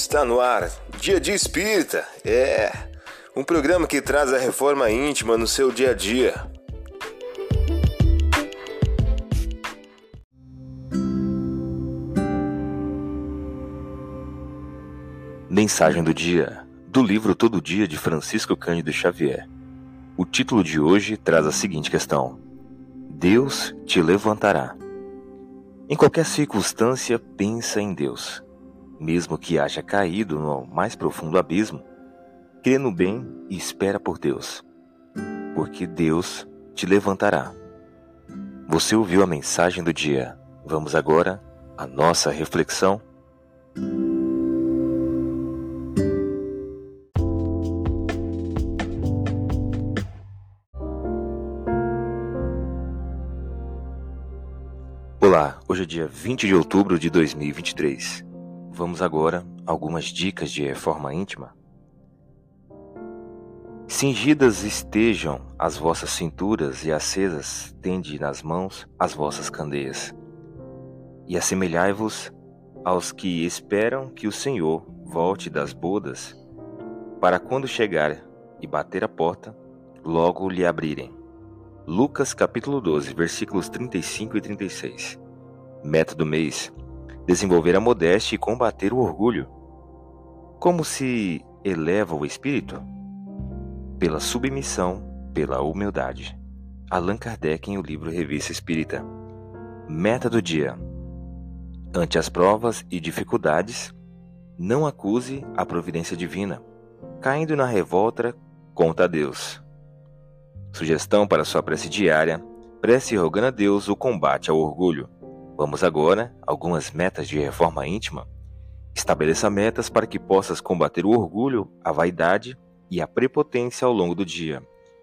Está no ar, Dia de Espírita. É um programa que traz a reforma íntima no seu dia a dia. Mensagem do dia do livro Todo Dia de Francisco Cândido Xavier. O título de hoje traz a seguinte questão: Deus te levantará. Em qualquer circunstância, pensa em Deus. Mesmo que haja caído no mais profundo abismo, crê no bem e espera por Deus, porque Deus te levantará. Você ouviu a mensagem do dia. Vamos agora à nossa reflexão. Olá, hoje é dia 20 de outubro de 2023. Vamos agora algumas dicas de reforma íntima. Cingidas estejam as vossas cinturas e acesas tende nas mãos as vossas candeias. E assemelhai-vos aos que esperam que o Senhor volte das bodas, para quando chegar e bater a porta, logo lhe abrirem. Lucas capítulo 12, versículos 35 e 36. Meta do mês: desenvolver a modéstia e combater o orgulho. Como se eleva o espírito? Pela submissão, pela humildade. Allan Kardec em o livro Revista Espírita. Meta do dia: ante as provas e dificuldades, não acuse a providência divina. Caindo na revolta, conta a Deus. Sugestão para sua prece diária: prece rogando a Deus o combate ao orgulho. Vamos agora algumas metas de reforma íntima. Estabeleça metas para que possas combater o orgulho, a vaidade e a prepotência ao longo do dia,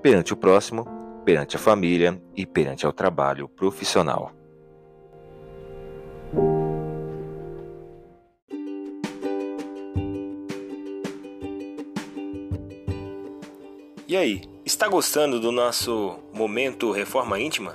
perante o próximo, perante a família e perante ao trabalho profissional. E aí, está gostando do nosso momento Reforma Íntima?